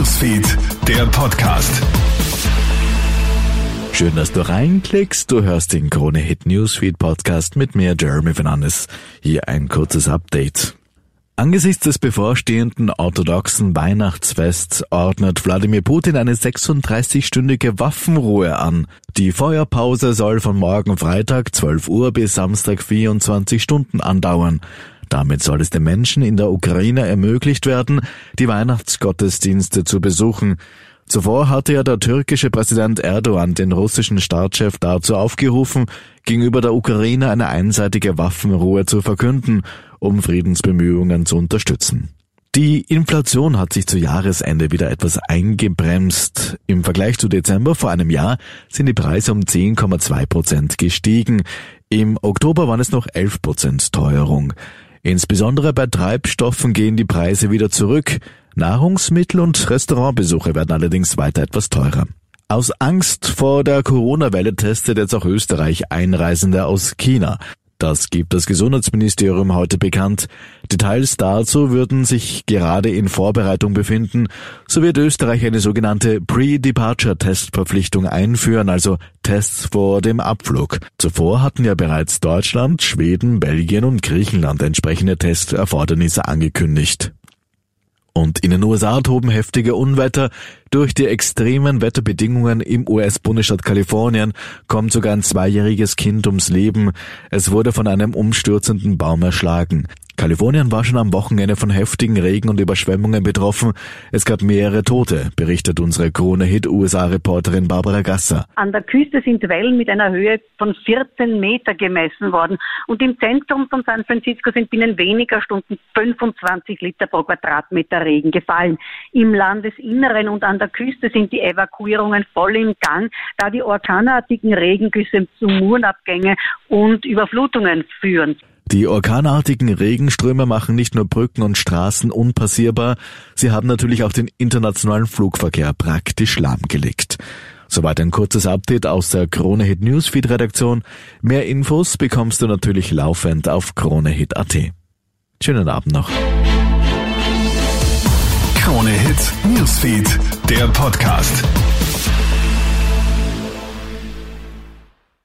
Newsfeed, der Podcast. Schön, dass du reinklickst. Du hörst den Krone Hit Newsfeed Podcast mit mir, Jeremy Fernandes. Hier ein kurzes Update. Angesichts des bevorstehenden orthodoxen Weihnachtsfests ordnet Wladimir Putin eine 36-stündige Waffenruhe an. Die Feuerpause soll von morgen Freitag 12 Uhr bis Samstag 24 Stunden andauern. Damit soll es den Menschen in der Ukraine ermöglicht werden, die Weihnachtsgottesdienste zu besuchen. Zuvor hatte ja der türkische Präsident Erdogan den russischen Staatschef dazu aufgerufen, gegenüber der Ukraine eine einseitige Waffenruhe zu verkünden, um Friedensbemühungen zu unterstützen. Die Inflation hat sich zu Jahresende wieder etwas eingebremst. Im Vergleich zu Dezember vor einem Jahr sind die Preise um 10,2 Prozent gestiegen. Im Oktober waren es noch 11 Prozent Teuerung. Insbesondere bei Treibstoffen gehen die Preise wieder zurück. Nahrungsmittel und Restaurantbesuche werden allerdings weiter etwas teurer. Aus Angst vor der Corona-Welle testet jetzt auch Österreich Einreisende aus China. Das gibt das Gesundheitsministerium heute bekannt. Details dazu würden sich gerade in Vorbereitung befinden. So wird Österreich eine sogenannte Pre-Departure-Testverpflichtung einführen, also Tests vor dem Abflug. Zuvor hatten ja bereits Deutschland, Schweden, Belgien und Griechenland entsprechende Testerfordernisse angekündigt. Und in den USA toben heftige Unwetter. Durch die extremen Wetterbedingungen im US-Bundesstaat Kalifornien kommt sogar ein zweijähriges Kind ums Leben. Es wurde von einem umstürzenden Baum erschlagen. Kalifornien war schon am Wochenende von heftigen Regen und Überschwemmungen betroffen. Es gab mehrere Tote, berichtet unsere Krone-Hit-USA-Reporterin Barbara Gasser. An der Küste sind Wellen mit einer Höhe von 14 Meter gemessen worden und im Zentrum von San Francisco sind binnen weniger Stunden 25 Liter pro Quadratmeter Regen gefallen. Im Landesinneren und an der Küste sind die Evakuierungen voll im Gang, da die orkanartigen Regengüsse zu Murenabgänge und Überflutungen führen. Die orkanartigen Regenströme machen nicht nur Brücken und Straßen unpassierbar, sie haben natürlich auch den internationalen Flugverkehr praktisch lahmgelegt. Soweit ein kurzes Update aus der Krone Hit Newsfeed Redaktion. Mehr Infos bekommst du natürlich laufend auf kronehit.at. Schönen Abend noch. Krone Hit Newsfeed, der Podcast.